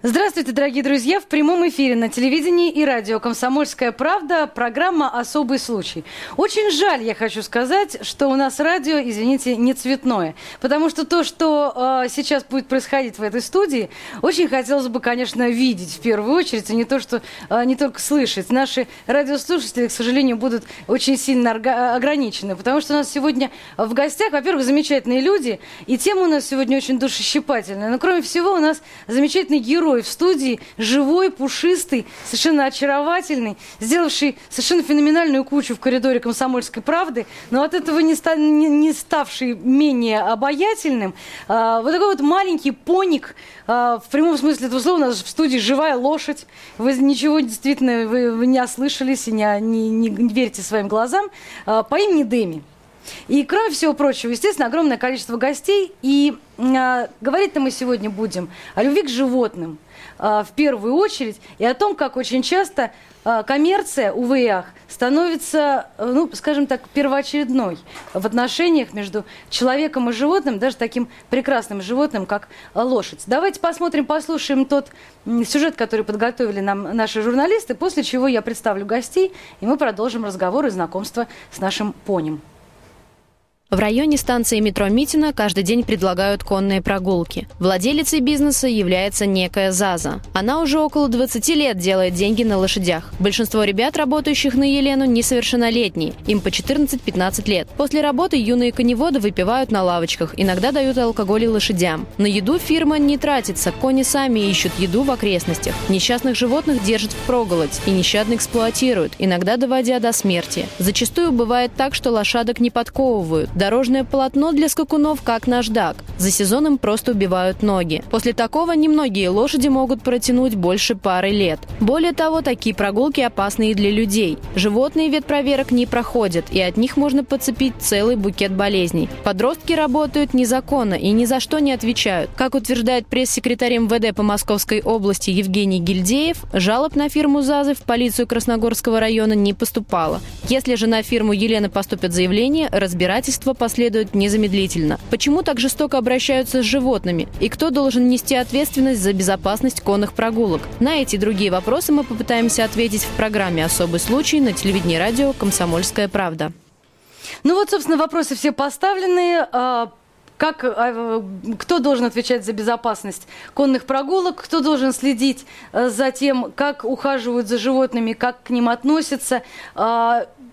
Здравствуйте, дорогие друзья! В прямом эфире на телевидении и радио «Комсомольская правда» программа «Особый случай». Очень жаль, я хочу сказать, что у нас радио, извините, не цветное. Потому что то, что э, сейчас будет происходить в этой студии, очень хотелось бы, конечно, видеть в первую очередь, а не то, что э, не только слышать. Наши радиослушатели, к сожалению, будут очень сильно ограничены. Потому что у нас сегодня в гостях, во-первых, замечательные люди, и тема у нас сегодня очень душещипательная. Но, кроме всего, у нас замечательный герой герой в студии, живой, пушистый, совершенно очаровательный, сделавший совершенно феноменальную кучу в коридоре «Комсомольской правды», но от этого не, ста- не, не ставший менее обаятельным. А, вот такой вот маленький поник, а, в прямом смысле этого слова, у нас в студии живая лошадь. Вы ничего действительно вы, вы не ослышались и не, не, не верите своим глазам. А, по имени Дэми. И, кроме всего прочего, естественно, огромное количество гостей. И э, говорить-то мы сегодня будем о любви к животным э, в первую очередь и о том, как очень часто э, коммерция, увы и ах, становится, ну, скажем так, первоочередной в отношениях между человеком и животным, даже таким прекрасным животным, как лошадь. Давайте посмотрим, послушаем тот сюжет, который подготовили нам наши журналисты, после чего я представлю гостей, и мы продолжим разговор и знакомство с нашим понем. В районе станции метро Митина каждый день предлагают конные прогулки. Владелицей бизнеса является некая Заза. Она уже около 20 лет делает деньги на лошадях. Большинство ребят, работающих на Елену, несовершеннолетние. Им по 14-15 лет. После работы юные коневоды выпивают на лавочках, иногда дают алкоголь и лошадям. На еду фирма не тратится, кони сами ищут еду в окрестностях. Несчастных животных держат в проголодь и нещадно эксплуатируют, иногда доводя до смерти. Зачастую бывает так, что лошадок не подковывают, Дорожное полотно для скакунов как наждак. За сезон им просто убивают ноги. После такого немногие лошади могут протянуть больше пары лет. Более того, такие прогулки опасны и для людей. Животные ветпроверок не проходят, и от них можно подцепить целый букет болезней. Подростки работают незаконно и ни за что не отвечают. Как утверждает пресс-секретарь МВД по Московской области Евгений Гильдеев, жалоб на фирму ЗАЗы в полицию Красногорского района не поступало. Если же на фирму Елены поступят заявления, разбирательство Следствие последует незамедлительно. Почему так жестоко обращаются с животными? И кто должен нести ответственность за безопасность конных прогулок? На эти и другие вопросы мы попытаемся ответить в программе «Особый случай» на телевидении радио «Комсомольская правда». Ну вот, собственно, вопросы все поставлены. А, как, а, кто должен отвечать за безопасность конных прогулок, кто должен следить э, за тем, как ухаживают за животными, как к ним относятся.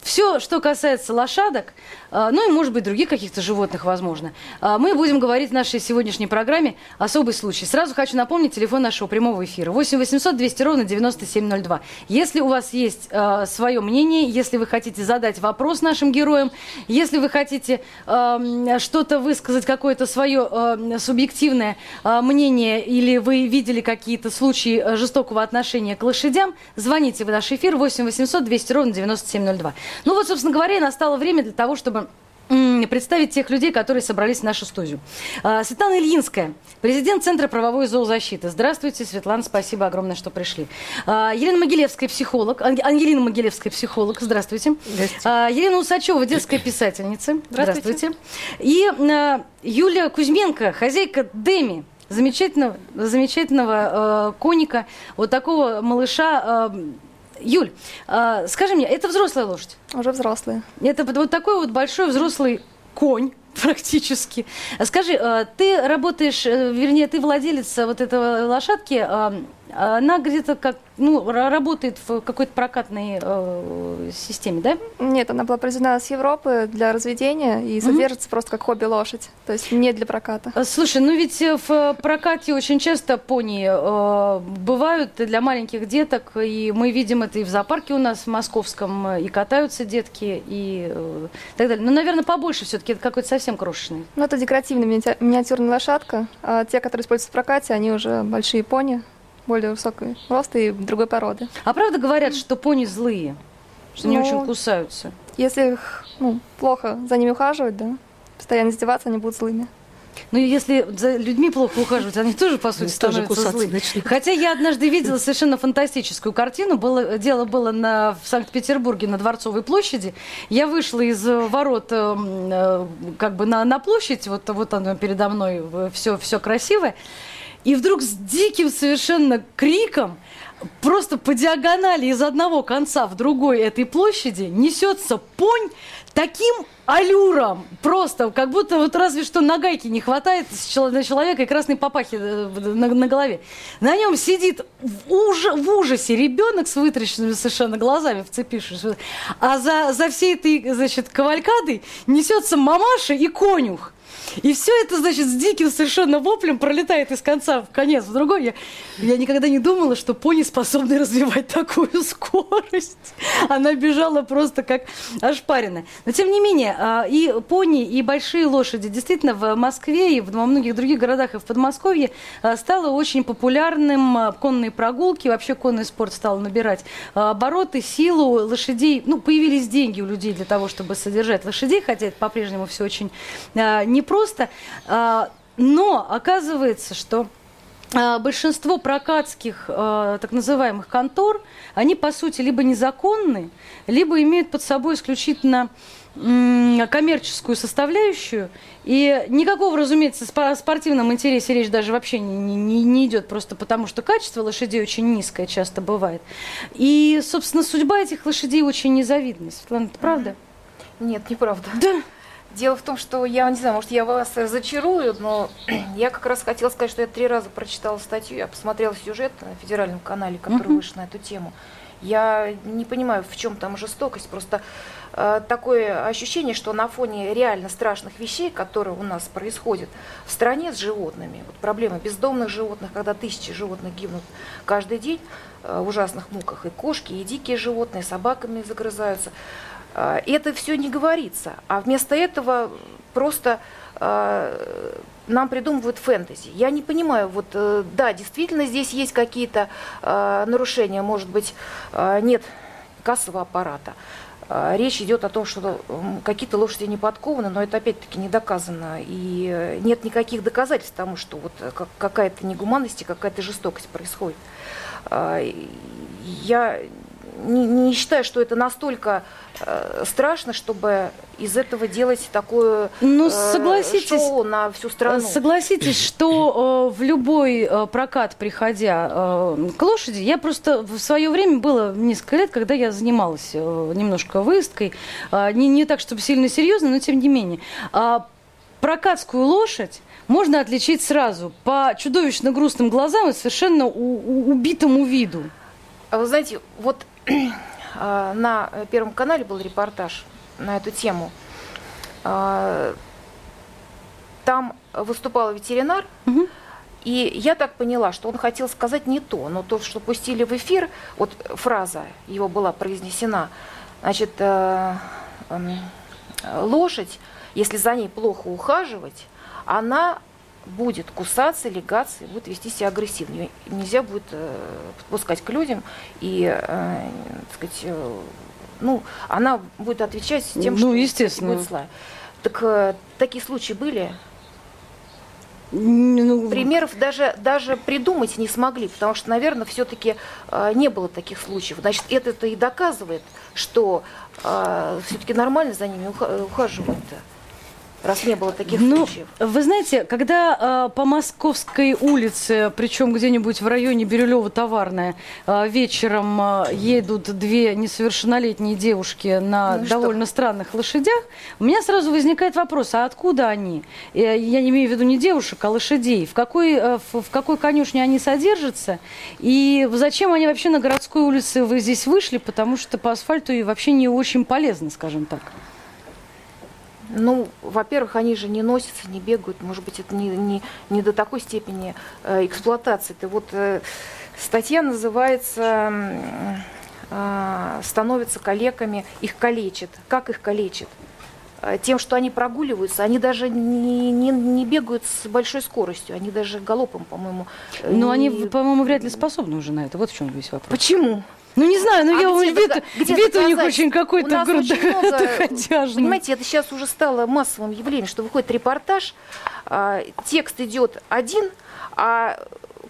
Все, что касается лошадок, а, ну и, может быть, других каких-то животных, возможно. А, мы будем говорить в нашей сегодняшней программе «Особый случай». Сразу хочу напомнить телефон нашего прямого эфира. 8 800 200 ровно 9702. Если у вас есть э, свое мнение, если вы хотите задать вопрос нашим героям, если вы хотите э, что-то высказать, какое-то свое э, субъективное э, мнение, или вы видели какие-то случаи жестокого отношения к лошадям, звоните в наш эфир 8 800 200 ровно 9702. Ну вот, собственно говоря, настало время для того, чтобы представить тех людей, которые собрались в нашу студию. А, Светлана Ильинская, президент Центра правовой зоозащиты. Здравствуйте, Светлана, спасибо огромное, что пришли. А, Елена Могилевская, психолог. Ангелина Могилевская, психолог. Здравствуйте. Здравствуйте. А, Елена Усачева, детская писательница. Здравствуйте. Здравствуйте. И Юлия Кузьменко, хозяйка Деми. Замечательного, замечательного э, коника, вот такого малыша, э, Юль, э, скажи мне, это взрослая лошадь? Уже взрослая. Это вот такой вот большой взрослый конь практически. Скажи, э, ты работаешь, э, вернее, ты владелец вот этого лошадки, э, она где-то как ну, работает в какой-то прокатной э, системе, да? Нет, она была произведена с Европы для разведения и содержится mm-hmm. просто как хобби-лошадь, то есть не для проката. Э, слушай, ну ведь э, в прокате очень часто пони э, бывают для маленьких деток, и мы видим это и в зоопарке у нас в московском, и катаются детки, и э, так далее. Но, ну, наверное, побольше все-таки, это какой-то совсем крошечный. Ну, это декоративная миниатюрная лошадка, а те, которые используются в прокате, они уже большие пони, более высокой роста и другой породы. А правда говорят, что пони злые? Что ну, они очень кусаются? Если их ну, плохо за ними ухаживать, да, постоянно издеваться, они будут злыми. Ну, если за людьми плохо ухаживать, они тоже, по сути, тоже становятся злые. начнут. Хотя я однажды видела совершенно фантастическую картину. Было, дело было на, в Санкт-Петербурге на Дворцовой площади. Я вышла из ворот э, э, как бы на, на площадь, вот, вот оно передо мной, все, все красивое. И вдруг с диким совершенно криком просто по диагонали из одного конца в другой этой площади несется понь таким аллюром, просто, как будто вот разве что на гайке не хватает на человека и красной папахи э, на, на голове. На нем сидит в, уж, в ужасе ребенок с вытрященными совершенно глазами, вцепившись. А за, за всей этой, значит, кавалькадой несется мамаша и конюх. И все это, значит, с диким совершенно воплем пролетает из конца в конец в другой. Я, я никогда не думала, что пони способны развивать такую скорость. Она бежала просто как ошпаренная. Но, тем не менее, а, и пони, и большие лошади действительно в Москве и во многих других городах и в Подмосковье а, стало очень популярным а, конные прогулки. Вообще конный спорт стал набирать обороты, силу лошадей. Ну, появились деньги у людей для того, чтобы содержать лошадей, хотя это по-прежнему все очень непросто просто. А, но оказывается, что а, большинство прокатских а, так называемых контор, они по сути либо незаконны, либо имеют под собой исключительно коммерческую составляющую. И никакого, разумеется, о спортивном интересе речь даже вообще не, не, не идет, просто потому что качество лошадей очень низкое часто бывает. И, собственно, судьба этих лошадей очень незавидна. Светлана, это правда? Нет, неправда. Да. Дело в том, что я не знаю, может, я вас разочарую, но я как раз хотела сказать, что я три раза прочитала статью, я посмотрела сюжет на федеральном канале, который uh-huh. вышел на эту тему. Я не понимаю, в чем там жестокость, просто э, такое ощущение, что на фоне реально страшных вещей, которые у нас происходят в стране с животными, вот проблема бездомных животных, когда тысячи животных гибнут каждый день э, в ужасных муках, и кошки, и дикие животные, собаками загрызаются. А, это все не говорится. А вместо этого просто а, нам придумывают фэнтези. Я не понимаю, вот э, да, действительно здесь есть какие-то а, нарушения, может быть, нет кассового аппарата. Речь идет о том, что какие-то лошади не подкованы, но это опять-таки не доказано. И э, нет никаких доказательств тому, что вот э, какая-то негуманность, какая-то жестокость происходит. Я не, не считаю, что это настолько э, страшно, чтобы из этого делать такое ну, согласитесь, э, шоу на всю страну. Согласитесь, что э, в любой э, прокат, приходя э, к лошади, я просто в свое время было несколько лет, когда я занималась э, немножко выездкой, э, не, не так, чтобы сильно серьезно, но тем не менее. Э, прокатскую лошадь можно отличить сразу по чудовищно грустным глазам и совершенно у, у, убитому виду. А вы знаете, вот а, на Первом канале был репортаж на эту тему. А, там выступал ветеринар, угу. и я так поняла, что он хотел сказать не то, но то, что пустили в эфир, вот фраза его была произнесена, значит, э, эм, лошадь, если за ней плохо ухаживать, она будет кусаться, легаться и будет вести себя агрессивно. Ее нельзя будет э, подпускать к людям, и, э, так сказать, э, ну, она будет отвечать тем, ну, что естественно. будет злая. Так такие случаи были? Ну, Примеров даже, даже придумать не смогли, потому что, наверное, все-таки э, не было таких случаев. Значит, это-то и доказывает, что э, все-таки нормально за ними ухаживают-то раз не было таких ну, случаев? Вы знаете, когда э, по Московской улице, причем где-нибудь в районе Бирюлева товарная, э, вечером э, едут две несовершеннолетние девушки на ну, довольно что? странных лошадях, у меня сразу возникает вопрос, а откуда они? Я не имею в виду не девушек, а лошадей. В какой, э, в, в какой конюшне они содержатся? И зачем они вообще на городской улице вы здесь вышли? Потому что по асфальту и вообще не очень полезно, скажем так. Ну, во-первых, они же не носятся, не бегают. Может быть, это не, не, не до такой степени э, эксплуатации. Это вот э, статья называется э, «Становятся калеками, их калечат». Как их калечат? Э, тем, что они прогуливаются, они даже не, не, не бегают с большой скоростью, они даже галопом, по-моему. Но не... они, по-моему, вряд ли способны уже на это. Вот в чем весь вопрос. Почему? Ну, не знаю, но А я где вид, дока- где вид у них очень какой-то грудоходяжный. Понимаете, это сейчас уже стало массовым явлением, что выходит репортаж, а, текст идет один, а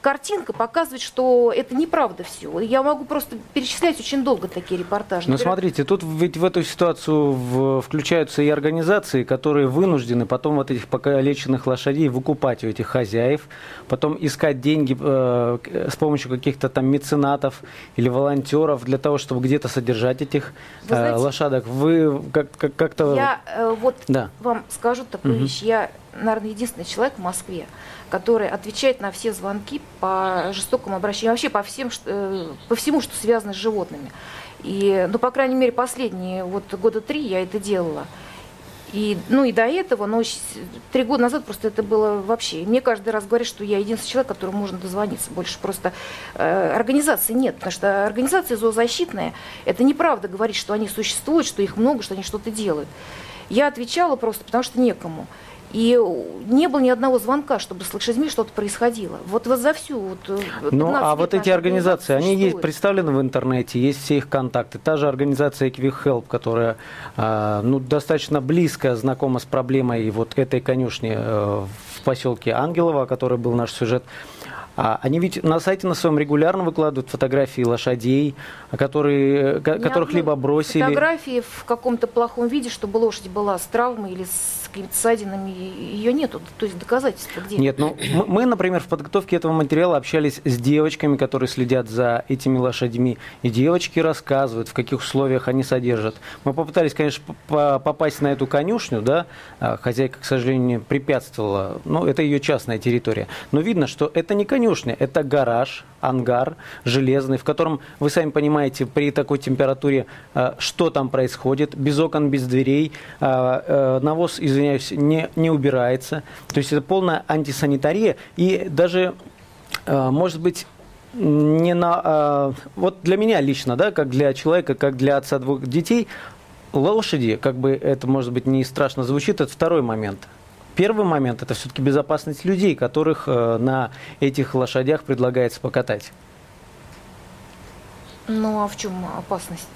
картинка показывает, что это неправда все. Я могу просто перечислять очень долго такие репортажи. Ну, Например, смотрите, тут ведь в эту ситуацию в- включаются и организации, которые вынуждены потом вот этих покалеченных лошадей выкупать у этих хозяев, потом искать деньги э, к- с помощью каких-то там меценатов или волонтеров для того, чтобы где-то содержать этих Вы э, знаете, лошадок. Вы как- как- как-то... Я э, вот Да. вам скажу такую Мгм. вещь. Я, наверное, единственный человек в Москве, который отвечает на все звонки по жестокому обращению, вообще по, всем, э, по всему, что связано с животными. И, ну, по крайней мере, последние вот года три я это делала. И, ну и до этого, но три года назад просто это было вообще. И Мне каждый раз говорят, что я единственный человек, которому можно дозвониться. Больше просто э, организации нет. Потому что организации зоозащитные, это неправда говорить, что они существуют, что их много, что они что-то делают. Я отвечала просто, потому что некому. И не было ни одного звонка, чтобы с лошадьми что-то происходило. Вот, вот за всю вот, э, Ну, 15 а вот эти организации, они есть представлены в интернете, есть все их контакты. Та же организация Equic Help, которая а, ну, достаточно близко знакома с проблемой вот этой конюшни э, в поселке Ангелово, о которой был наш сюжет. А, Они ведь на сайте на своем регулярно выкладывают фотографии лошадей, которые, ко- Ни которых либо бросили. Фотографии в каком-то плохом виде, чтобы лошадь была с травмой или с какими-то ссадинами, ее нету. То есть доказательства где? Нет, ну мы, например, в подготовке этого материала общались с девочками, которые следят за этими лошадьми, и девочки рассказывают, в каких условиях они содержат. Мы попытались, конечно, попасть на эту конюшню, да, а хозяйка, к сожалению, препятствовала, ну, это ее частная территория. Но видно, что это не конюшня, это гараж, ангар железный, в котором, вы сами понимаете, при такой температуре, а, что там происходит, без окон, без дверей, а, э, навоз, извиняюсь, не, не убирается. То есть это полная антисанитария. И даже, э, может быть, не на... э, Вот для меня лично, да, как для человека, как для отца двух детей, лошади, как бы это, может быть, не страшно звучит, это второй момент. Первый момент – это все-таки безопасность людей, которых э, на этих лошадях предлагается покатать. Ну а в чем опасность?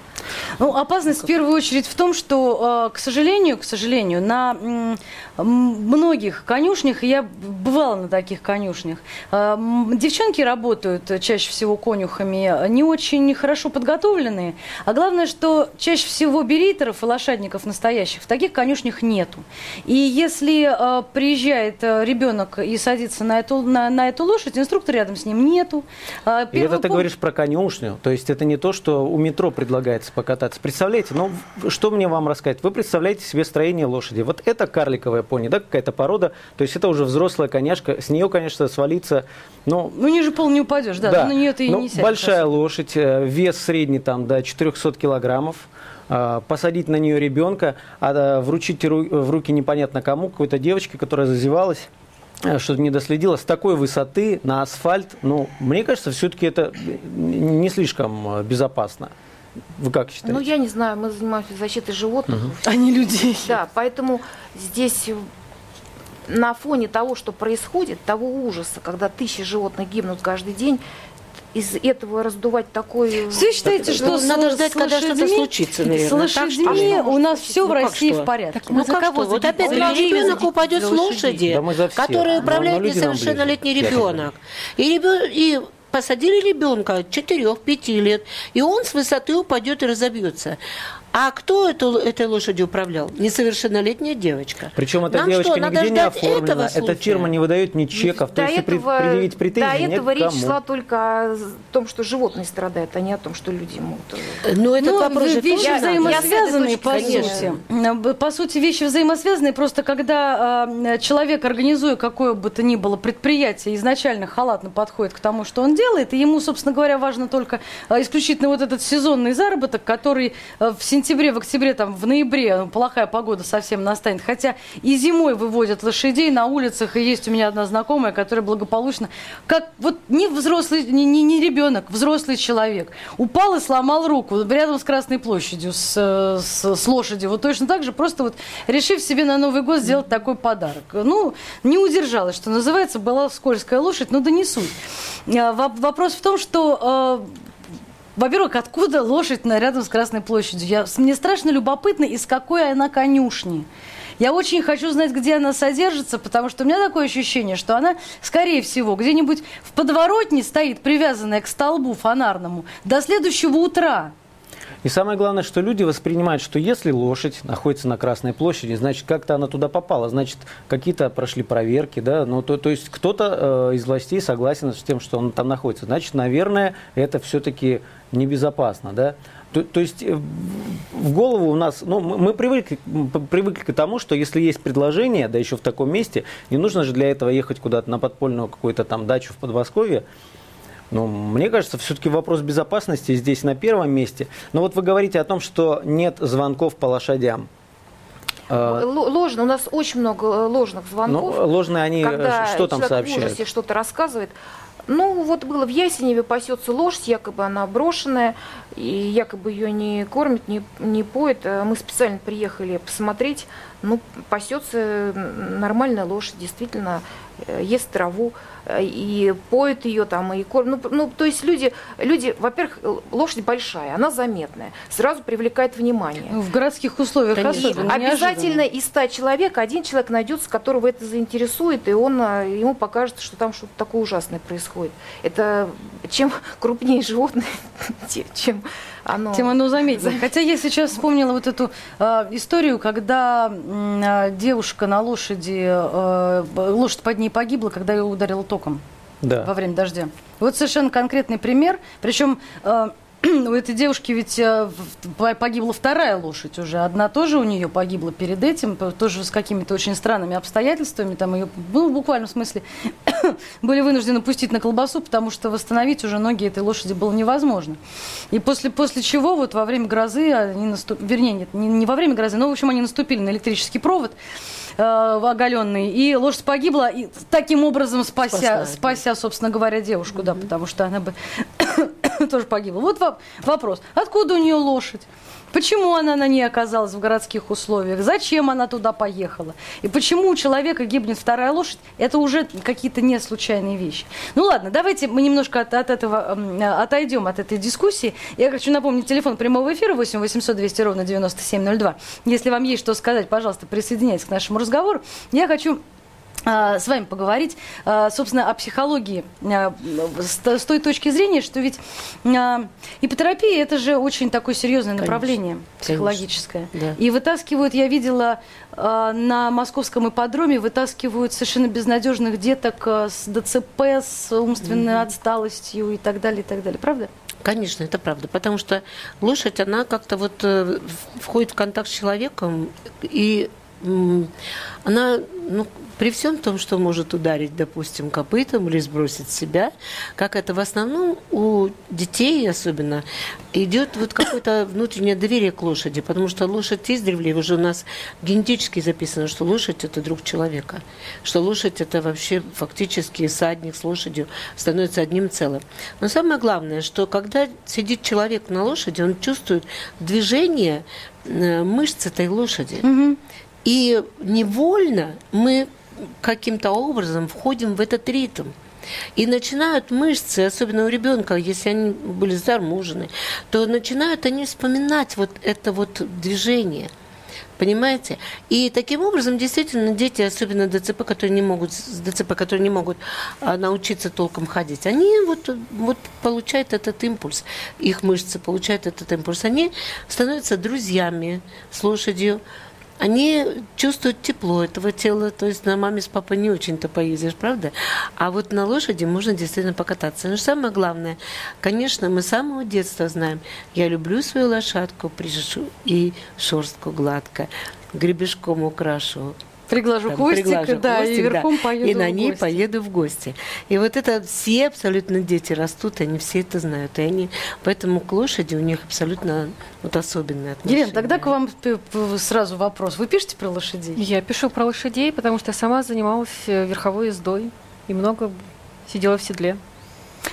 Ну, опасность в первую очередь в том, что, э, к сожалению, к сожалению, на многих конюшнях, я бывала на таких конюшнях, э, девчонки работают чаще всего конюхами, э, не очень хорошо подготовленные, а главное, что чаще всего беритеров и лошадников настоящих в таких конюшнях нету. И если приезжает ребенок и садится на эту, на, на эту лошадь, инструктора рядом с ним нету. Э, И это ты говоришь про конюшню, то есть это не то, что у метро предлагается покататься. Представляете, ну что мне вам рассказать? Вы представляете себе строение лошади. Вот это карликовая пони, да, какая-то порода, то есть это уже взрослая коняшка, с нее, конечно, свалиться, ну, Ну, ниже пола не упадешь, да, на нее ты и Ну, не сядешь. Большая лошадь, э, вес средний там до 400 килограммов. а, Посадить на нее ребенка, а да, вручить ру- в руки непонятно кому, какой-то девочке, которая зазевалась, э, что-то не доследила, с такой высоты на асфальт, ну, мне кажется, все-таки это не слишком э, безопасно. Вы как считаете? Ну я не знаю, мы занимаемся защитой животных. А не людей. Да, поэтому здесь на фоне того, что происходит, того ужаса, когда тысячи животных гибнут каждый день, из этого раздувать такой... Вы считаете, что Ну, надо ждать, когда что-то случится, наверное. С Так лошадьми что? у нас все в Ну, как России что? в порядке. Ну как что? Вот опять за людей, ребенок за упадет с лошади, Да за который управляет но люди нам несовершеннолетний ребенок. И, ребё- и посадили ребенка 4-5 лет, и он с высоты упадет и разобьется. А кто эту, этой лошадью управлял? Несовершеннолетняя девочка. Причем эта Нам девочка что, надо нигде не оформлена, эта фирма не выдает ни чеков, то До есть и пред- этого, предъявить претензии до этого речь некому. шла только о том, что животные страдают, а не о том, что люди могут. э, Ну, этот Ну, вопрос же вещи тоже надо. взаимосвязанные, Я по сути. По сути, вещи взаимосвязанные. Просто когда э, человек, организуя какое бы то ни было предприятие, изначально халатно подходит к тому, что он делает, и ему, собственно говоря, важно только э, исключительно вот этот сезонный заработок, который э, в сентябре, в октябре, там, в ноябре, ну, плохая погода совсем настанет. Хотя и зимой выводят лошадей на улицах, и есть у меня одна знакомая, которая благополучно, как вот не взрослый, не, не, не ребенок, взрослый человек, упал и сломал руку рядом с Красной площадью, с, с, с лошадью. Вот точно так же, просто вот решив себе на Новый год сделать такой подарок. Ну, не удержалась, что называется, была скользкая лошадь, но да не суть. Воп- Вопрос в том, что э, во-первых, откуда лошадь на, рядом с Красной площадью? Я, мне страшно любопытно, из какой она конюшни. Я очень хочу знать, где она содержится, потому что у меня такое ощущение, что она, скорее всего, где-нибудь в подворотне стоит, привязанная к столбу фонарному, до следующего утра. И самое главное, что люди воспринимают, что если лошадь находится на Красной площади, значит, как-то она туда попала, значит, какие-то прошли проверки, да, ну, то, то есть кто-то э, из властей согласен с тем, что он там находится. Значит, наверное, это все-таки небезопасно, да. То, то есть э, в голову у нас, ну, мы привыкли, привыкли к тому, что если есть предложение, да еще в таком месте, не нужно же для этого ехать куда-то на подпольную какую-то там дачу в Подмосковье. Ну, мне кажется, все-таки вопрос безопасности здесь на первом месте. Но вот вы говорите о том, что нет звонков по лошадям. А, ложно. У нас очень много э, ложных звонков. Ну, ложные они когда что там сообщают? ужасе что-то рассказывает. Ну, вот было в Ясеневе пасется лошадь, якобы она брошенная, и якобы ее не кормят, не, не поют. А мы специально приехали посмотреть. Ну, пасется нормальная лошадь, действительно, э, ест траву. Э, и поют ее там, и кормят. Ну, ну, то есть люди, люди, во-первых, лошадь большая, она заметная, сразу привлекает внимание. Ну, в городских условиях Конечно. особенно. Обязательно из 100 человек один человек найдется, которого это заинтересует, и он, э, ему покажет, что там что-то такое ужасное происходит. Это чем крупнее животное, чем оно... Тем оно заметнее. Хотя я сейчас вспомнила вот эту э, историю, когда э, девушка на лошади, э, лошадь под ней погибла, когда ее ударил ток током да. во время дождя. Вот совершенно конкретный пример. Причем э, у этой девушки ведь э, погибла вторая лошадь уже. Одна тоже у нее погибла перед этим, тоже с какими-то очень странными обстоятельствами. Там ее, ну, в буквальном смысле, были вынуждены пустить на колбасу, потому что восстановить уже ноги этой лошади было невозможно. И после, после чего вот во время грозы, они наступ... вернее, нет, не, не во время грозы, но, в общем, они наступили на электрический провод э, оголенный, и лошадь погибла, и таким образом спася, спася, собственно говоря, девушку, mm-hmm. да, потому что она бы тоже погибла. Вот вопрос. Откуда у нее лошадь? Почему она на ней оказалась в городских условиях? Зачем она туда поехала? И почему у человека гибнет вторая лошадь? Это уже какие-то не случайные вещи. Ну ладно, давайте мы немножко от, от этого отойдем от этой дискуссии. Я хочу напомнить телефон прямого эфира 8 800 200 ровно 9702. Если вам есть что сказать, пожалуйста, присоединяйтесь к нашему разговору. Я хочу а, с вами поговорить, а, собственно, о психологии а, с той точки зрения, что ведь ипотерапия – это же очень такое серьезное направление Конечно. психологическое. Да. И вытаскивают, я видела на московском ипподроме, вытаскивают совершенно безнадежных деток с ДЦП, с умственной mm отсталостью и так далее, и так далее. Правда? Конечно, это правда, потому что лошадь, она как-то вот э, входит в контакт с человеком, и она, ну, при всем том, что может ударить, допустим, копытом или сбросить себя, как это в основном у детей особенно, идет вот какое-то внутреннее доверие к лошади, потому что лошадь издревле, уже у нас генетически записано, что лошадь – это друг человека, что лошадь – это вообще фактически садник с лошадью становится одним целым. Но самое главное, что когда сидит человек на лошади, он чувствует движение э, мышц этой лошади. Угу. И невольно мы каким-то образом входим в этот ритм. И начинают мышцы, особенно у ребенка, если они были зармужены, то начинают они вспоминать вот это вот движение. Понимаете? И таким образом, действительно, дети, особенно ДЦП, которые не могут, ДЦП, которые не могут а, научиться толком ходить, они вот, вот получают этот импульс, их мышцы получают этот импульс, они становятся друзьями с лошадью, они чувствуют тепло этого тела, то есть на маме с папой не очень-то поездишь, правда? А вот на лошади можно действительно покататься. Но самое главное, конечно, мы с самого детства знаем, я люблю свою лошадку, прижу и шерстку гладко, гребешком украшу, Приглажу там, хвостик, приглажу да, хвостик, и верхом да, поеду И на ней гости. поеду в гости. И вот это все абсолютно дети растут, они все это знают. И они, поэтому к лошади у них абсолютно вот особенные отношения. Елена, тогда к вам сразу вопрос. Вы пишете про лошадей? Я пишу про лошадей, потому что я сама занималась э, верховой ездой и много сидела в седле.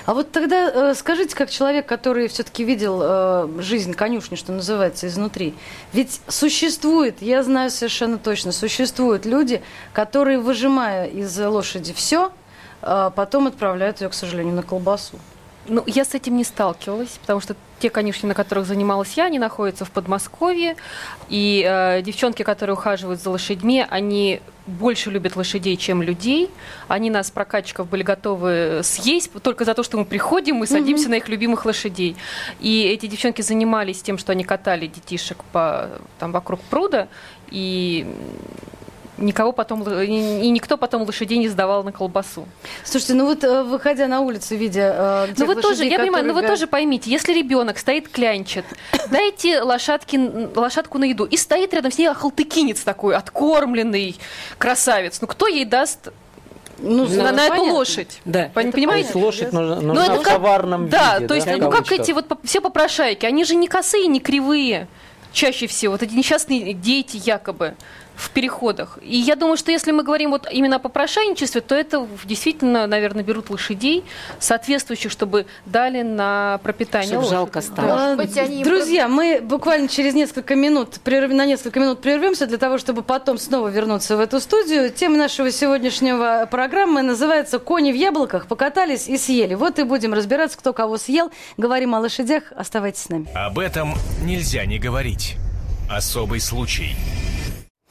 А вот тогда э, скажите, как человек, который все-таки видел э, жизнь конюшни, что называется, изнутри, ведь существует, я знаю совершенно точно, существуют люди, которые, выжимая из лошади все, э, потом отправляют ее, к сожалению, на колбасу. Ну, я с этим не сталкивалась, потому что те конюшни, на которых занималась я, они находятся в Подмосковье. И э, девчонки, которые ухаживают за лошадьми, они больше любят лошадей, чем людей. Они нас, прокатчиков, были готовы съесть только за то, что мы приходим и садимся на их любимых лошадей. И эти девчонки занимались тем, что они катали детишек по, там, вокруг пруда. И никого потом и никто потом лошадей не сдавал на колбасу. Слушайте, ну вот э, выходя на улицу, видя э, ну вы тоже, лошадей, я понимаю, но вы тоже поймите, если ребенок стоит клянчит, дайте лошадки, лошадку на еду, и стоит рядом с ней ахалтыкинец такой, откормленный красавец. Ну кто ей даст ну, на, на эту понятно. лошадь? Да. Пон- Понимаете? То есть лошадь нужна, Ну, нужна это в как- товарном Да, виде. то есть, да, в ну как эти вот все попрошайки, они же не косые, не кривые, чаще всего, вот эти несчастные дети якобы в переходах. И я думаю, что если мы говорим вот именно о попрошайничестве, то это действительно, наверное, берут лошадей, соответствующих, чтобы дали на пропитание Чтоб лошади. жалко стало. А, Может быть, они Друзья, мы буквально через несколько минут, прерв- на несколько минут прервемся для того, чтобы потом снова вернуться в эту студию. Тема нашего сегодняшнего программы называется «Кони в яблоках». Покатались и съели. Вот и будем разбираться, кто кого съел. Говорим о лошадях. Оставайтесь с нами. Об этом нельзя не говорить. Особый случай.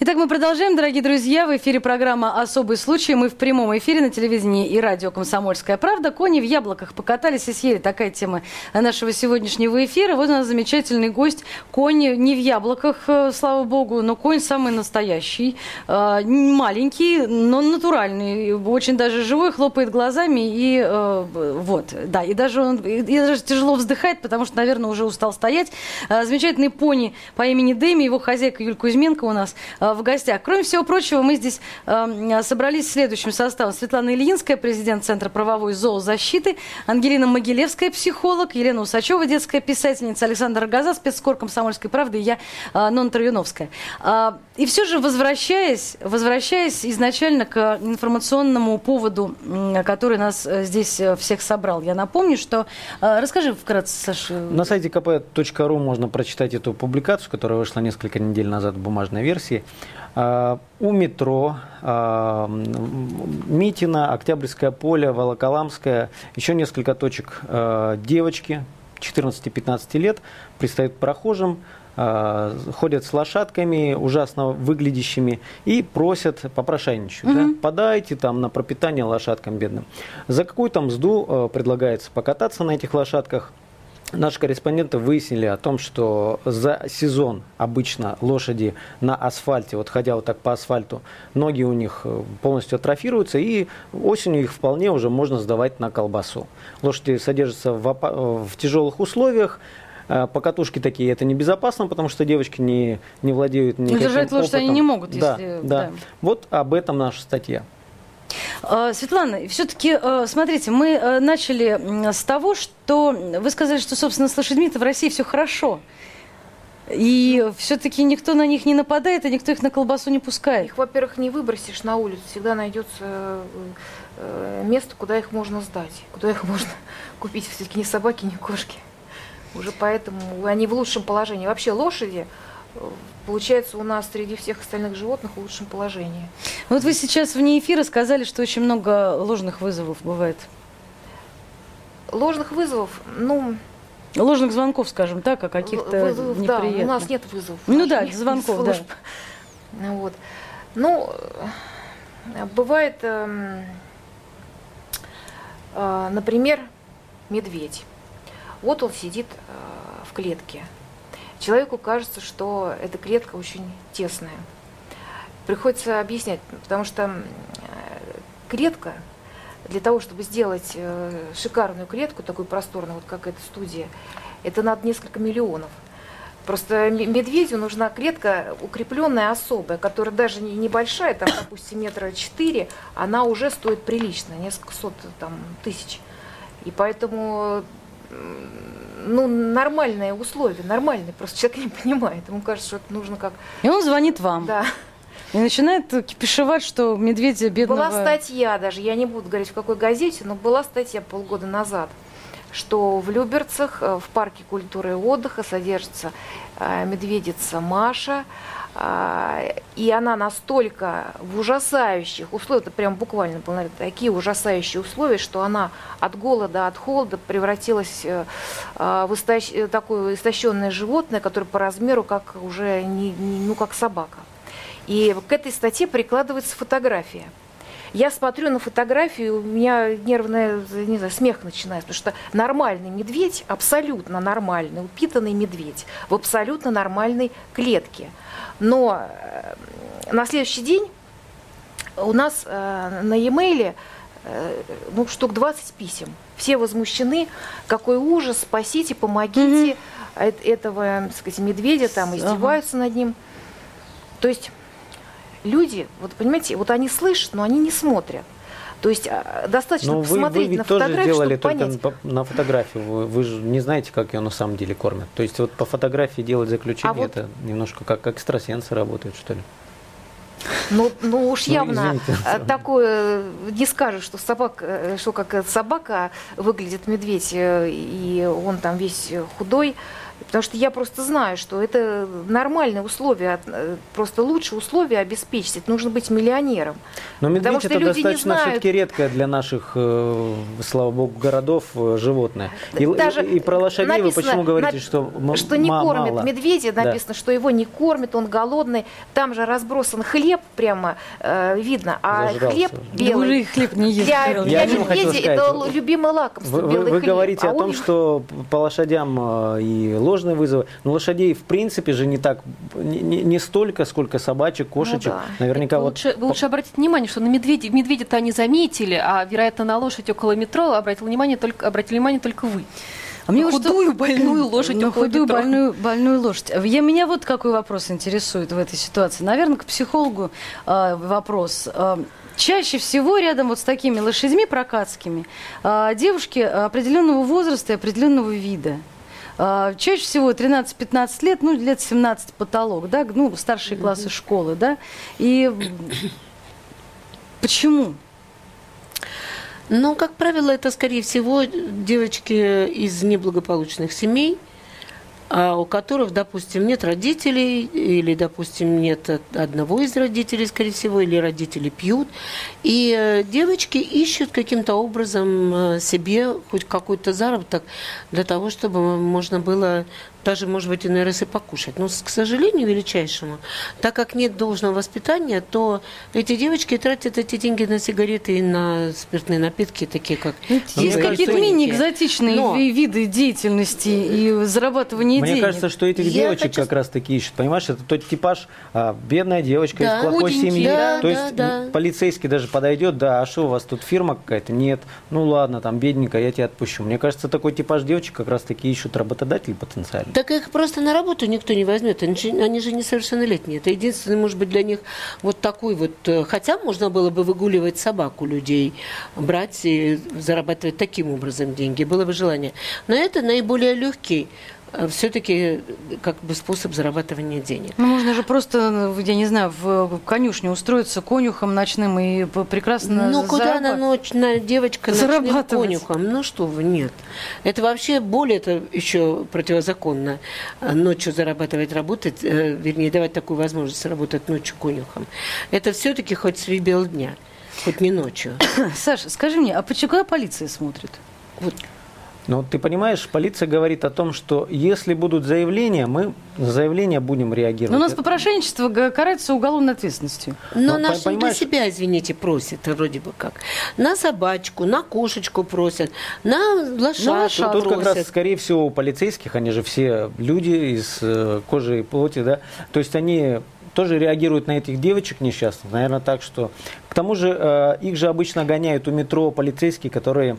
Итак, мы продолжаем, дорогие друзья. В эфире программа «Особый случай». Мы в прямом эфире на телевидении и радио «Комсомольская правда». Кони в яблоках покатались и съели. Такая тема нашего сегодняшнего эфира. Вот у нас замечательный гость. Конь не в яблоках, э, слава богу, но конь самый настоящий. Э, Маленький, но натуральный. Очень даже живой, хлопает глазами. И э, вот, да. И даже он и даже тяжело вздыхает, потому что, наверное, уже устал стоять. Замечательный пони по имени Дэми, его хозяйка Юль Кузьменко у нас в гостях. Кроме всего прочего, мы здесь э, собрались следующим составом. Светлана Ильинская, президент Центра правовой зоозащиты, Ангелина Могилевская, психолог, Елена Усачева, детская писательница, Александр Рогоза, спецкор комсомольской правды, и я, э, Нонна Трояновская. И все же, возвращаясь, возвращаясь изначально к информационному поводу, который нас э, здесь э, всех собрал, я напомню, что... э, Расскажи вкратце, Саша. На сайте kp.ru можно прочитать эту публикацию, которая вышла несколько недель назад в бумажной версии. А, У метро а, Митина, Октябрьское поле, Волоколамская, еще несколько точек девочки 14-15 лет пристают к прохожим, ходят с лошадками, ужасно выглядящими, и просят, попрошайничают, да, подайте там на пропитание лошадкам бедным. За какую там мзду а, предлагается покататься на этих лошадках, Наши корреспонденты выяснили о том, что за сезон обычно лошади на асфальте, вот ходя вот так по асфальту, ноги у них э, полностью атрофируются, и осенью их вполне уже можно сдавать на колбасу. Лошади содержатся в, в тяжелых условиях, э, покатушки такие, это небезопасно, потому что девочки не, не владеют никаким держать лошадь они опытом. не могут, Да, если- да. да. Вот об этом наша статья. Э, Светлана, все-таки, смотрите, мы э, начали с того, что вы сказали, что, собственно, с лошадьми-то в России все хорошо. И все-таки никто на них не нападает, и никто их на колбасу не пускает. Их, во-первых, не выбросишь на улицу, всегда найдется э, э, место, куда их можно сдать, куда их можно купить. Все-таки ни собаки, ни кошки. Уже поэтому они в лучшем положении. Вообще лошади, э, получается, у нас среди всех остальных животных в лучшем положении. Вот вы сейчас вне эфира сказали, что очень много ложных вызовов бывает. Ложных вызовов, ну, Ложных звонков, скажем так, о каких-то вызовов, да, неприятных. у нас нет вызовов. Ну да, ни звонков, да. служб. Ну Вот. Ну, э, бывает, эм, э, например, медведь. Вот он сидит э, в клетке. Человеку кажется, что эта клетка очень тесная. Приходится объяснять, потому что э, клетка для того, чтобы сделать э, шикарную клетку, такую просторную, вот как эта студия, это надо несколько миллионов. Просто медведю нужна клетка укрепленная особая, которая даже не- небольшая, там, допустим, метра четыре, она уже стоит прилично, несколько сот там, тысяч. И поэтому ну, нормальные условия, нормальные, просто человек не понимает. Ему кажется, что это нужно как... И он звонит вам. Да. И начинает кипишевать, что медведя бедного... Была статья даже, я не буду говорить в какой газете, но была статья полгода назад, что в Люберцах э, в парке культуры и отдыха содержится э, медведица Маша, и она настолько в ужасающих условиях, это прям буквально было такие ужасающие условия, что она от голода, от холода превратилась э, в истощ... такое истощенное животное, которое по размеру как уже не, не, ну, как собака. И к этой статье прикладывается фотография. Я смотрю на фотографию, у меня нервный, не знаю, смех начинается, потому что нормальный медведь, абсолютно нормальный, упитанный медведь в абсолютно нормальной клетке. Но э, на следующий день у нас э, на e-mail э, ну, штук 20 писем. Все возмущены, какой ужас, спасите, помогите mm-hmm. этого, так сказать, медведя, там издеваются ага. над ним. То есть люди, вот понимаете, вот они слышат, но они не смотрят. То есть а, достаточно но посмотреть вы, вы на фотографию, тоже делали чтобы только понять. на фотографию. Вы, вы же не знаете, как ее на самом деле кормят. То есть вот по фотографии делать заключение, а вот... это немножко как экстрасенсы работают, что ли? Ну, ну уж ну, явно ну, такое не скажешь, что собак, э, что как собака выглядит медведь, э, и он там весь худой. Потому что я просто знаю, что это нормальные условия, э, просто лучше условия обеспечить. нужно быть миллионером. Но медведь Потому что это люди достаточно знают... все-таки редкое для наших, э, слава богу, городов э, животное. И, Даже и, и про лошадей написано, вы почему говорите, на... что Что не кормят мало. медведя, написано, да. что его не кормят, он голодный. Там же разбросан хлеб прямо э, видно, а Зажрался. хлеб белый. Да хлеб не ест. Для, для медведя это любимое лакомство, вы, белый вы хлеб. говорите а о том, что по лошадям и ложные вызовы. Но лошадей в принципе же не так, не, не столько, сколько собачек, кошечек. Ну, да. Наверняка вы вот... Лучше, обратите внимание, что на медведя, медведя-то они заметили, а, вероятно, на лошадь около метро обратил внимание только, обратили внимание только вы. А мне худую, что... больную лошадь ну, худую, метро. больную, больную лошадь. Я, меня вот какой вопрос интересует в этой ситуации. Наверное, к психологу э, вопрос. Э, Чаще всего рядом вот с такими лошадьми прокатскими э, девушки определенного возраста и определенного вида. А, чаще всего 13-15 лет, ну, лет 17 потолок, да, ну, старшие классы школы, да. И почему? Ну, как правило, это, скорее всего, девочки из неблагополучных семей, а у которых, допустим, нет родителей, или, допустим, нет одного из родителей, скорее всего, или родители пьют. И э, девочки ищут каким-то образом э, себе хоть какой-то заработок для того, чтобы можно было даже, может быть, раз и покушать. Но, к сожалению, величайшему, так как нет должного воспитания, то эти девочки тратят эти деньги на сигареты и на спиртные напитки, такие как... Есть какие-то менее экзотичные Но... виды деятельности и зарабатывания Мне денег. Мне кажется, что этих Я девочек хочу... как раз таки ищут. Понимаешь, это тот типаж, а, бедная девочка да, из плохой семьи. Да, то да, есть да. полицейский даже подойдет, да, а что у вас тут фирма какая-то? Нет. Ну ладно, там бедненькая, я тебя отпущу. Мне кажется, такой типаж девочек как раз таки ищут работодателей потенциально. Так их просто на работу никто не возьмет. Они же, они же несовершеннолетние. Это единственный, может быть, для них вот такой вот... Э, хотя можно было бы выгуливать собаку людей, брать и зарабатывать таким образом деньги. Было бы желание. Но это наиболее легкий все-таки как бы способ зарабатывания денег. Ну, можно же просто, я не знаю, в конюшне устроиться конюхом ночным и прекрасно Ну, куда зарабат... она ночь, на девочка ночным конюхом? Ну, что вы, нет. Это вообще более это еще противозаконно. Э, ночью зарабатывать, работать, э, вернее, давать такую возможность работать ночью конюхом. Это все-таки хоть среди бел дня, хоть не ночью. Саша, скажи мне, а почему полиция смотрит? Вот но ты понимаешь, полиция говорит о том, что если будут заявления, мы на заявления будем реагировать. Но у нас попрошенничество карается уголовной ответственностью. Но, Но наши понимаешь... для себя, извините, просят вроде бы как. На собачку, на кошечку просят, на лошадку ну, лошадку Тут просят. как раз, скорее всего, у полицейских, они же все люди из э, кожи и плоти, да, то есть они тоже реагируют на этих девочек несчастных, наверное, так что... К тому же э, их же обычно гоняют у метро полицейские, которые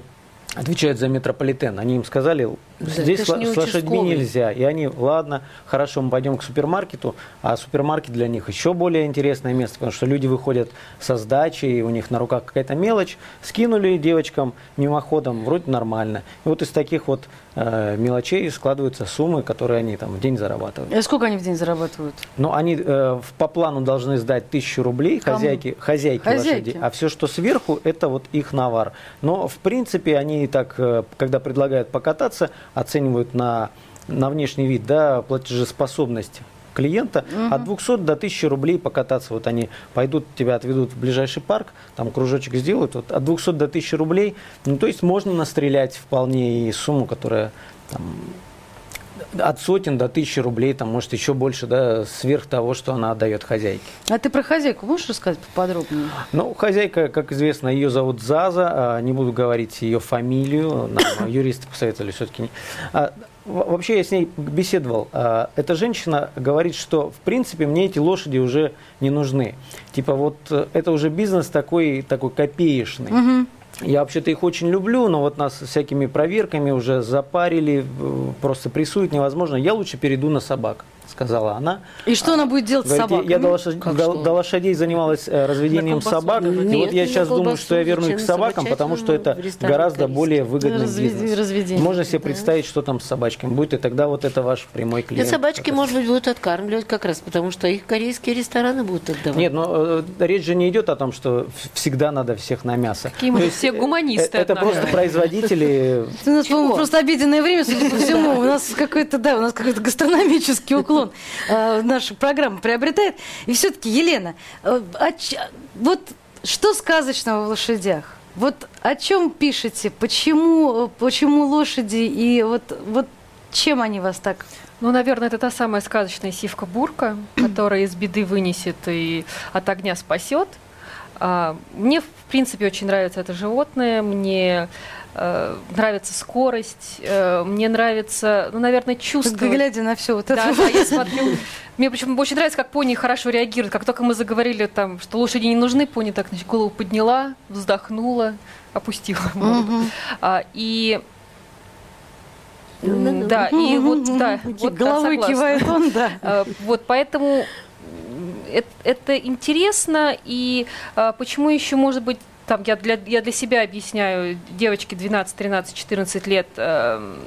отвечают за метрополитен. Они им сказали, Да, Здесь не с лошадьми нельзя. И они, ладно, хорошо, мы пойдем к супермаркету, а супермаркет для них еще более интересное место, потому что люди выходят со сдачи, и у них на руках какая-то мелочь, скинули девочкам мимоходом, вроде нормально. И вот из таких вот э, мелочей складываются суммы, которые они там в день зарабатывают. Э, Сколько они в день зарабатывают? Но они э, по плану должны сдать тысячу рублей Кому? хозяйки, хозяйки, Хозяйки. лошади, а все, что сверху, это вот их навар. Но в принципе они так, э, когда предлагают покататься, оценивают на, на внешний вид, да, платежеспособность клиента от 200 до 1000 рублей покататься. Вот они пойдут, тебя отведут в ближайший парк, там кружочек сделают, вот от 200 до 1000 рублей. Ну, то есть можно настрелять вполне и сумму, которая там, от сотен до тысячи рублей, там, может, еще больше, да, сверх того, что она отдает хозяйке. А ты про хозяйку можешь рассказать поподробнее? Ну, хозяйка, как известно, ее зовут Заза, а, не буду говорить ее фамилию, нам юристы посоветовали все-таки. А, Вообще я с ней беседовал. А, Эта женщина говорит, что в принципе мне эти лошади уже не нужны. Типа вот э, это уже бизнес такой, такой копеечный. Я вообще-то их очень люблю, но вот нас всякими проверками уже запарили, просто прессуют невозможно. Я лучше перейду на собак, сказала она. И что она будет делать с собаками? я до, Как до- лошадей занималась э, разведением собак. давать. и вот Нет, я сейчас думаю, что я вернусь к собакам, потому что это гораздо корейский? более выгодный бизнес. разведение. Можно себе представить, что там с собачками будет, и тогда вот это ваш прямой И клиент. собачки, может быть, будут откармливать как раз, потому что их корейские рестораны будут отдавать. Нет, но э, речь же не идет о том, что всегда надо всех на мясо. Какие мы все э, гуманисты, Это однако. просто производители У нас, просто обеденное время, судя по всему. У нас какой-то, да, у нас какой-то гастрономический уклон э, наша программа приобретает. И все-таки, Елена, э, вот что сказочного в лошадях? Вот о чем пишете? Почему, почему лошади и вот, вот чем они вас так... Ну, наверное, это та самая сказочная сивка-бурка, которая из беды вынесет и от огня спасет. А, Мне, в принципе, очень нравится это животное. Мне нравится скорость. э, Мне нравится, ну, наверное, чувство. Глядя на все вот Да, это. да, я смотрю. Мне почему очень нравится, как пони хорошо реагируют. Как только мы заговорили, там, что лошади не нужны, пони так значит, голову подняла, вздохнула, опустила. Мгм. А, И да, и вот да, вот, да, Головой согласна. кивает он, да. Э, Вот, поэтому это, это интересно, и а, почему еще, может быть, там, я для, я для себя объясняю, девочки 12, 13, 14 лет эм,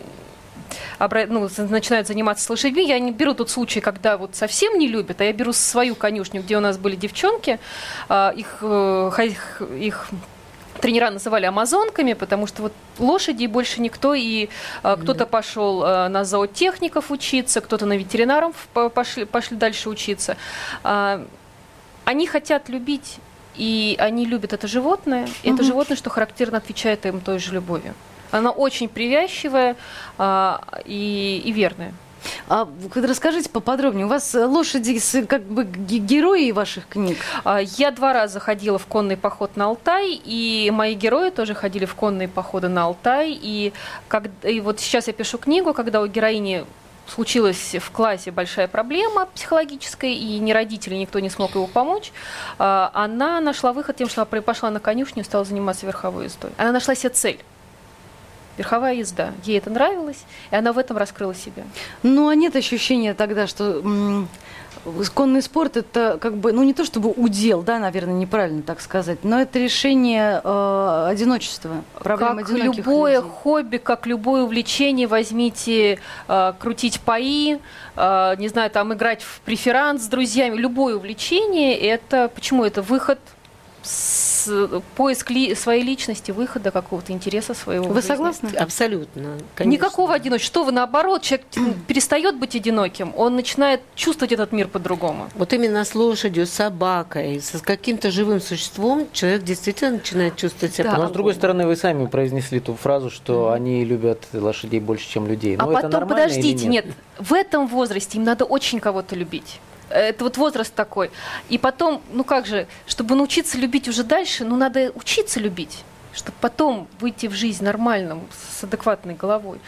обра- ну, начинают заниматься с лошадьми. Я не беру тот случай, когда вот совсем не любят, а я беру свою конюшню, где у нас были девчонки, а, их, э, хай- их тренера называли амазонками, потому что вот лошади больше никто, и а, кто-то пошел а, на зоотехников учиться, кто-то на ветеринаров по- пошли, пошли дальше учиться. А, они хотят любить, и они любят это животное. И это животное, что характерно, отвечает им той же любовью. Она очень привязчивая а, и, и верная. А расскажите поподробнее. У вас э, лошади как бы ге- герои ваших книг? А, Я два раза ходила в конный поход на Алтай, и мои герои тоже ходили в конные походы на Алтай. И, как, и вот сейчас я пишу книгу, когда у героини случилась в классе большая проблема психологическая, и ни родители, никто не смог ему помочь, а, она нашла выход тем, что она пошла на конюшню и стала заниматься верховой ездой. Она нашла себе цель. Верховая езда. Ей это нравилось, и она в этом раскрыла себя. Ну, а нет ощущения тогда, что конный спорт это как бы, ну не то чтобы удел, да, наверное, неправильно так сказать, но это решение э, одиночества, проблем как любое людей. хобби, как любое увлечение, возьмите э, крутить паи, э, не знаю, там играть в преферанс с друзьями. Любое увлечение это почему это выход поиск ли- своей личности, выхода какого-то интереса своего. Вы жизни. согласны? Абсолютно. конечно. Никакого одиночества. Что вы наоборот, человек перестает быть одиноким, он начинает чувствовать этот мир по-другому. Вот именно с лошадью, с собакой, с каким-то живым существом человек действительно начинает чувствовать себя Да. Но с другой стороны, вы сами произнесли ту фразу, что они любят лошадей больше, чем людей. А Ну, это потом, подождите, нет? в этом возрасте им надо очень кого-то любить. Это вот возраст такой. И потом, ну как же, чтобы научиться любить уже дальше, ну надо учиться любить, чтобы потом выйти в жизнь нормальным, с адекватной головой.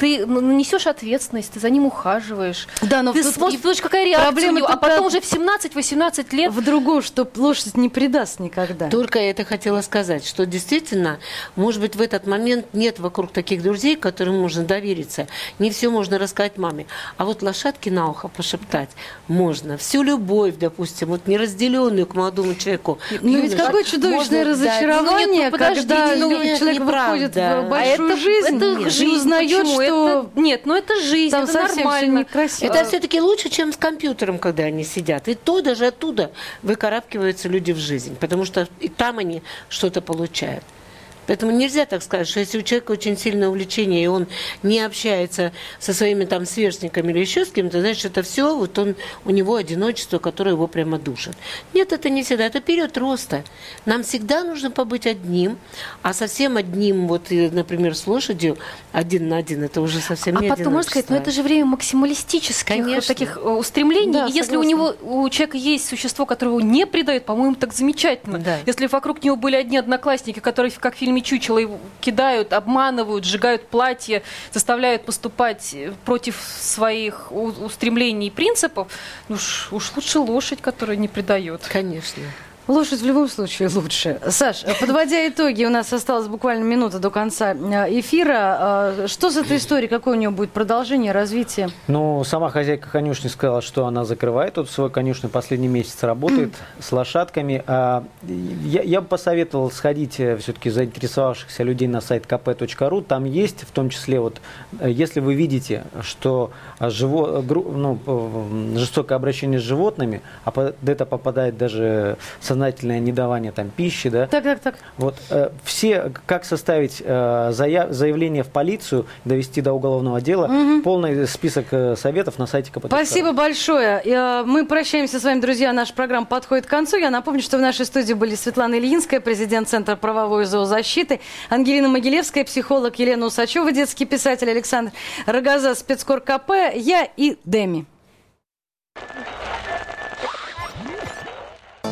Ты несешь ответственность, ты за ним ухаживаешь. Да, но ты тут смотришь, какая реакция проблема у него, а потом уже в 17-18 лет... В другом, что лошадь не предаст никогда. Только я это хотела сказать, что действительно, может быть, в этот момент нет вокруг таких друзей, которым можно довериться. Не все можно рассказать маме. А вот лошадки на ухо пошептать можно. Всю любовь, допустим, вот неразделенную к молодому человеку. Ну ведь какое чудовищное можно дать. разочарование, Ну, нет, ну, подождите, когда ну, человек неправда. выходит в большую жизнь это и узнает, почему? что Это- нет, ну это жизнь, там это совсем нормально. некрасиво. Это все-таки лучше, чем с компьютером, когда они сидят. И то даже оттуда выкарабкиваются люди в жизнь, потому что и там они что-то получают. Поэтому нельзя так сказать, что если у человека очень сильное увлечение, и он не общается со своими там сверстниками или еще с кем-то, значит, это все, вот он, у него одиночество, которое его прямо душит. Нет, это не всегда, это период роста. Нам всегда нужно побыть одним, а совсем одним, вот, и, например, с лошадью, один на один, это уже совсем А не потом можно сказать, ну это же время максималистических Конечно. таких э, устремлений. Да, и если у него у человека есть существо, которое его не предает, по-моему, так замечательно. Да. Если вокруг него были одни одноклассники, которые, как в фильме Чучело, его кидают, обманывают, сжигают платье, заставляют поступать э, против своих устремлений и принципов, ну уж, уж лучше лошадь, которая не предает. Конечно. Лошадь в любом случае лучше. Саш, подводя итоги, у нас осталось буквально минута до конца э, эфира. Э, Что с этой историей? Какое у нее будет продолжение, развитие? Ну, сама хозяйка конюшни сказала, что она закрывает тут свой конюшню, последний месяц работает с лошадками. А, Я, я бы посоветовал сходить все-таки заинтересовавшихся людей на сайт kp.ru. Там есть, в том числе, вот, э, если вы видите, что живо, ну, жестокое обращение с животными, а под это попадает даже сознательное недавание там, пищи, да, Так, так, так. вот э, все, как составить э, зая- заявление в полицию, довести до уголовного дела, полный список э, советов на сайте КПТ. Спасибо большое. Э, Мы прощаемся с вами, друзья. Наша программа подходит к концу. Я напомню, что в нашей студии были Светлана Ильинская, президент Центра правовой зоозащиты, Ангелина Могилевская, психолог Елена Усачева, детский писатель Александр Рогоза, спецкор КП, я и Деми.